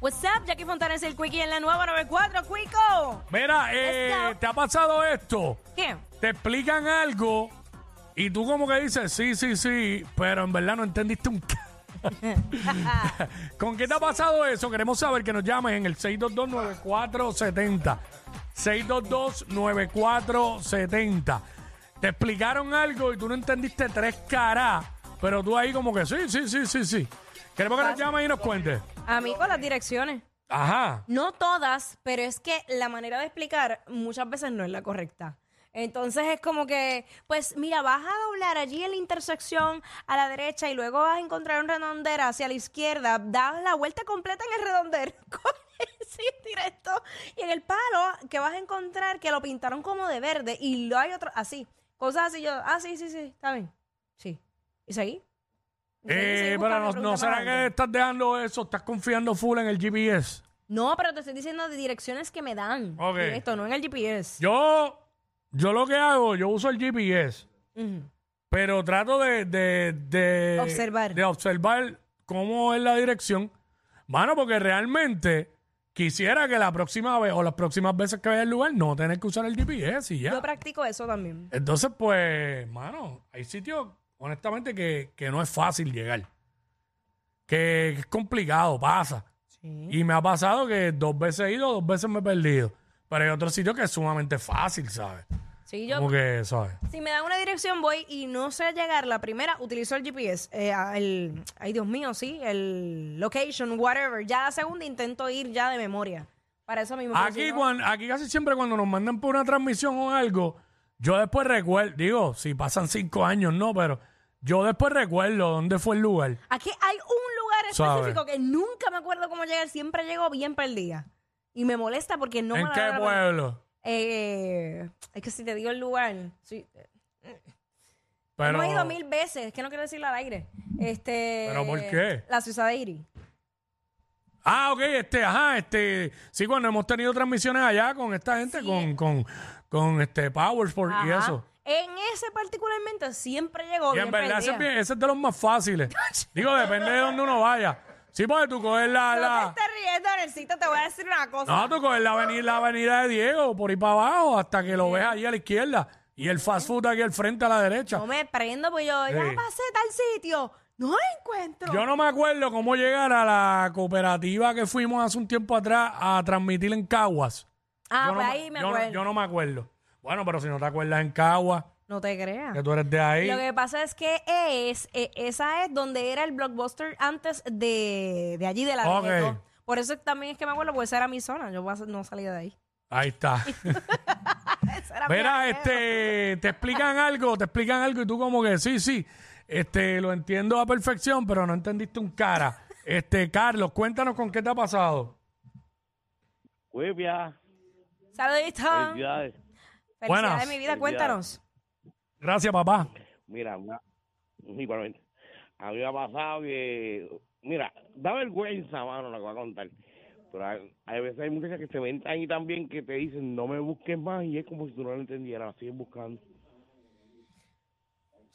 What's up, Jackie Fontanes, el Quickie en la nueva 94, Quico. Mira, eh, Let's go. ¿te ha pasado esto? ¿Qué? Te explican algo y tú como que dices, sí, sí, sí, pero en verdad no entendiste un... ¿Con qué te ha pasado eso? Queremos saber que nos llames en el 622-9470. 622-9470. Te explicaron algo y tú no entendiste tres caras, pero tú ahí como que sí, sí, sí, sí, sí. Queremos que nos llames y nos cuentes. A mí con las direcciones. Ajá. No todas, pero es que la manera de explicar muchas veces no es la correcta. Entonces es como que, pues mira, vas a doblar allí en la intersección a la derecha y luego vas a encontrar un redondel hacia la izquierda, das la vuelta completa en el redondel, sí, directo, y en el palo que vas a encontrar que lo pintaron como de verde y lo hay otro, así, cosas así, yo, ah, sí, sí, sí, está bien, sí, y seguí. Eh, pero no, preguntas ¿no más será que estás dejando eso? ¿Estás confiando full en el GPS? No, pero te estoy diciendo de direcciones que me dan. Ok. Directo, no en el GPS. Yo, yo lo que hago, yo uso el GPS, Ujú. pero trato de, de, de Observar. de observar cómo es la dirección. Mano, porque realmente quisiera que la próxima vez o las próximas veces que vaya al lugar no tener que usar el GPS y Yo ya. practico eso también. Entonces, pues, mano, hay sitios, honestamente, que, que no es fácil llegar. Que es complicado, pasa. Y me ha pasado que dos veces he ido, dos veces me he perdido. Pero hay otros sitios que es sumamente fácil, ¿sabes? Sí, yo, Como que, ¿sabes? si me dan una dirección voy y no sé llegar la primera, utilizo el GPS. Eh, el, ay, Dios mío, sí, el location, whatever. Ya la segunda intento ir ya de memoria. Para eso mismo. Aquí, si no- cuan- aquí casi siempre cuando nos mandan por una transmisión o algo, yo después recuerdo, digo, si pasan cinco años, no, pero yo después recuerdo dónde fue el lugar. Aquí hay un lugar Sabe. específico que nunca me acuerdo cómo llegar. Siempre llego bien perdida. Y me molesta porque no ¿En me qué la- pueblo? Eh, es que si te digo el lugar, sí, Pero, Hemos ido mil veces, es que no quiero decirlo al aire. Este, ¿Pero por qué? La ciudad de Iri. Ah, ok, este, ajá, este, sí, cuando hemos tenido transmisiones allá con esta gente, con, con, con este Powersport y Ajá. eso. En ese particularmente siempre llegó Y bien en verdad ese, es bien- ese es de los más fáciles. Digo, depende de dónde uno vaya. Sí, porque tú coges la, No la, te estés riendo, Nelsito, te voy a decir una cosa. No, tú coges la avenida, la avenida de Diego por ahí para abajo hasta que lo ves allí a la izquierda. Y el fast food aquí al frente a la derecha. No me prendo, pues yo ya Sí. pasé tal sitio. No lo encuentro. Yo no me acuerdo cómo llegar a la cooperativa que fuimos hace un tiempo atrás a transmitir en Caguas. ah, yo, pues no, ahí me yo no- acuerdo. yo no me acuerdo. Bueno, pero si no te acuerdas en Caguas, No te creas. que tú eres de ahí. Lo que pasa es que es, eh, esa es donde era el blockbuster antes de, de allí de la Ok. Regueto. Por eso también es que me acuerdo, porque esa era mi zona. Yo no salía de ahí. Ahí está. Mira, este, te explican algo, te explican algo y tú como que sí, sí, este, lo entiendo a perfección, pero no entendiste un cara. Este, Carlos, cuéntanos con qué te ha pasado. Cuevia, Saluditos. felicidades. Felicidades Buenas. de mi vida, Felicidades. cuéntanos. Gracias, papá. Mira, una- igualmente. A mí me ha pasado que, mira, da vergüenza, mano, lo que voy a contar. Pero hay, hay veces hay muchachas que se ven ahí también que te dicen, no me busques más, y es como si tú no lo entendieras, sigues buscando.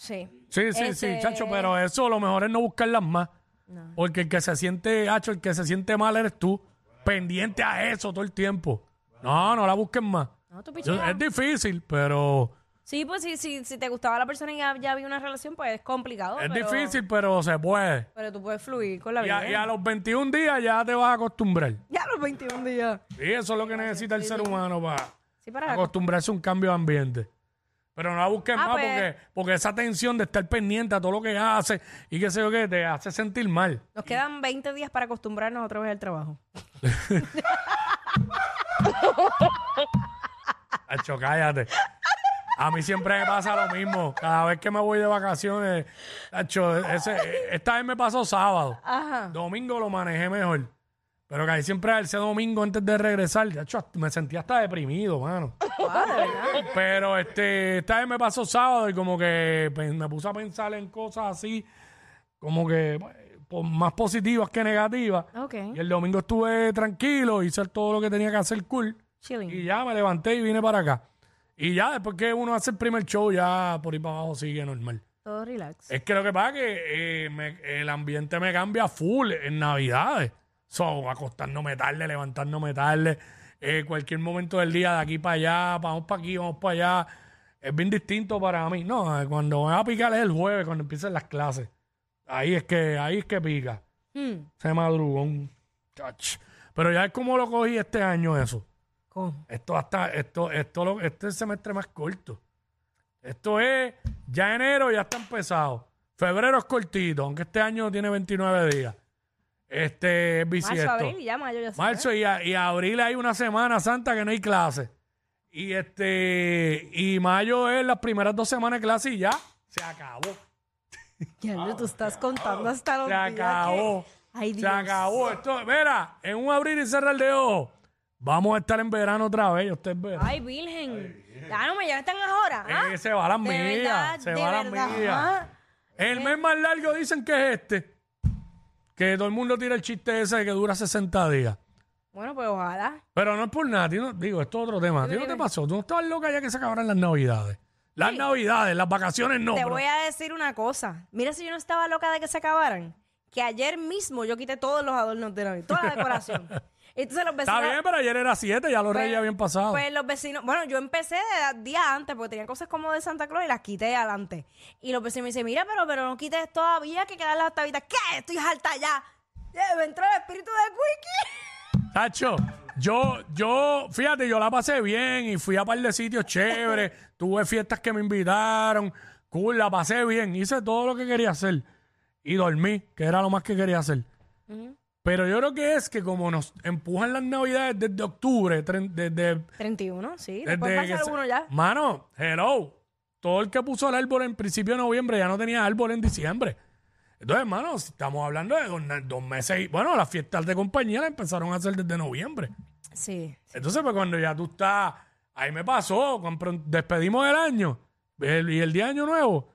Sí. Sí, sí, Este- sí, chacho, pero eso lo mejor es no buscarlas más. No. Porque el que se siente, hacho, el que se siente mal eres tú, pendiente a eso todo el tiempo. No, no la busques más. No, tú Yo- picheas. es difícil, pero Sí, pues si, si, si te gustaba la persona y ya, ya había una relación, pues es complicado. es pero- difícil, pero se puede. Pero tú puedes fluir con la Y vida. a, y a los 21 días ya te vas a acostumbrar. Ya los 21 días. Y eso es lo que necesita el ser humano para Sí, para acostumbrarse a un cambio de ambiente. Pero no la busques Ah, más pues. porque, porque esa tensión de estar pendiente a todo lo que hace y qué sé yo qué, te hace sentir mal. Nos quedan 20 días para acostumbrarnos otra vez al trabajo. Hacho, cállate. A mí siempre me pasa lo mismo. Cada vez que me voy de vacaciones, ese, esta vez me pasó sábado. Ajá. Domingo lo manejé mejor. Pero que ahí siempre ese domingo antes de regresar, me sentía hasta deprimido, mano. Ah. Pero este, esta vez me pasó sábado y como que me puse a pensar en cosas así, como que pues, más positivas que negativas. Ok. Y el domingo estuve tranquilo, hice todo lo que tenía que hacer cool. Chilling. Y ya me levanté y vine para acá. Y ya después que uno hace el primer show, ya por ahí para abajo sigue normal. Todo relax. Es que lo que pasa es que eh, me- el ambiente me cambia full en Navidades. So, acostándome tarde, levantándome tarde, eh, cualquier momento del día, de aquí para allá, vamos para aquí, vamos para allá. Es bien distinto para mí. No, eh, cuando me va a picar es el jueves, cuando empiezan las clases. Ahí es que, ahí es que pica. Hmm. Se madrugón. Chach. Pero ya es como lo cogí este año eso. ¿Cómo? Esto hasta, esto, esto, lo- este es el semestre más corto. Esto es, ya enero ya está empezado. Febrero es cortito, aunque este año tiene 29 días. Este es Marzo, bisiesto. abril y ya mayo ya se Marzo y, a- y abril hay una semana santa que no hay clase. Y este, y mayo es las primeras dos semanas de clase y ya se acabó. Ya no, tú estás contando hasta los Se días que- acabó. Ay, Se Dios. acabó. Esto, mira, en un abrir y cerrar de ojos, vamos a estar en verano otra vez. Usted. Ay, virgen. Ya no me ya están ahora. ¿ah? Eh, se va las De millas. verdad, Se de va las verdad. millas. Ah. El mes más largo dicen que es este. Que todo el mundo tira el chiste ese de que dura 60 días. Bueno, pues ojalá. Pero no es por nada. no- digo, esto es otro tema. ¿A ti no te pasó? ¿Tú no estabas loca ya que se acabaran las navidades? Las navidades, las vacaciones no. Te pero- voy a decir una cosa. Mira si yo no estaba loca de que se acabaran. Que ayer mismo yo quité todos los adornos de Navidad, toda la decoración. Entonces los vecinos... Está bien, pero ayer era 7, ya los Pues- reyes habían pasado. Pues los vecinos, bueno, yo empecé de días antes porque tenía cosas como de Santa Claus y las quité adelante. Y los vecinos me dicen, mira, pero, pero no quites todavía que quedan las octavitas. ¿Qué? Estoy harta ya. Ya, Me entró el espíritu de Quickie. Tacho, yo, yo, fíjate, yo la pasé bien y fui a par de sitios chéveres, tuve fiestas que me invitaron, cool, la pasé bien, hice todo lo que quería hacer y dormí, que era lo más que quería hacer. Pero yo creo que es que como nos empujan las navidades desde octubre, tre- desde, 31, sí. Después desde que pasa se- uno ya. Mano, hello, todo el que puso el árbol en principio de noviembre ya no tenía árbol en diciembre. Entonces, hermano, si estamos hablando de dos, dos meses, y, bueno, las fiestas de compañía las empezaron a hacer desde noviembre. Sí. Entonces, pues cuando ya tú estás, ahí me pasó, cuando despedimos el año el- y el día de año nuevo.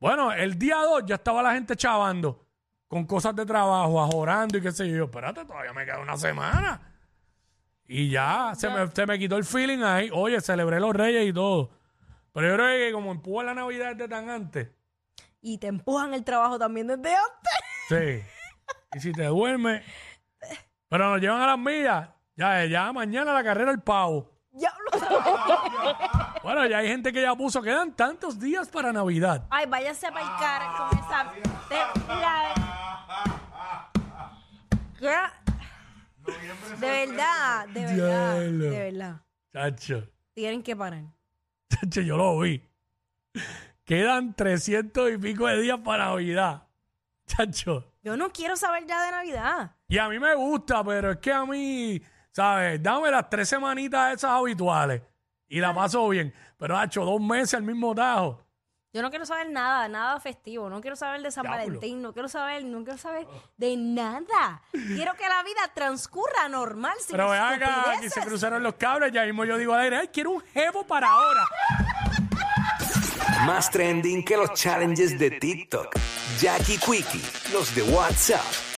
Bueno, el día 2 ya estaba la gente chavando con cosas de trabajo, ajorando y qué sé yo. Espérate, todavía me queda una semana. Y ya, se me, se me quitó el feeling ahí. Oye, celebré los reyes y todo. Pero yo creo que como empuja la Navidad desde tan antes, Y te empujan el trabajo también desde antes. sí. Y si te duermes, pero nos llevan a las millas, ya, ya mañana la carrera el pavo. Diablo. Bueno, ya hay gente que ya puso, quedan tantos días para Navidad. Ay, váyase a paicar con esa. La- De verdad, de verdad, Diablo. de verdad. Chacho, Tienen que parar. chacho, yo lo vi. Quedan 300 y pico de días para Navidad. Chacho. Yo no quiero saber ya de Navidad. Y a mí me gusta, pero es que a mí, ¿sabes? Dame las tres semanitas esas habituales y la paso bien. Pero, hacho, dos meses al mismo tajo. Yo no quiero saber nada, nada festivo. No quiero saber de San Diablo. Valentín. No quiero saber, no quiero saber de nada. Quiero que la vida transcurra normal. Sin Pero vean acá, aquí se cruzaron los cables. Ya mismo yo digo al aire, ay, quiero un jevo para ahora. Más trending que los challenges de TikTok. Jackie Quickie, los de WhatsApp.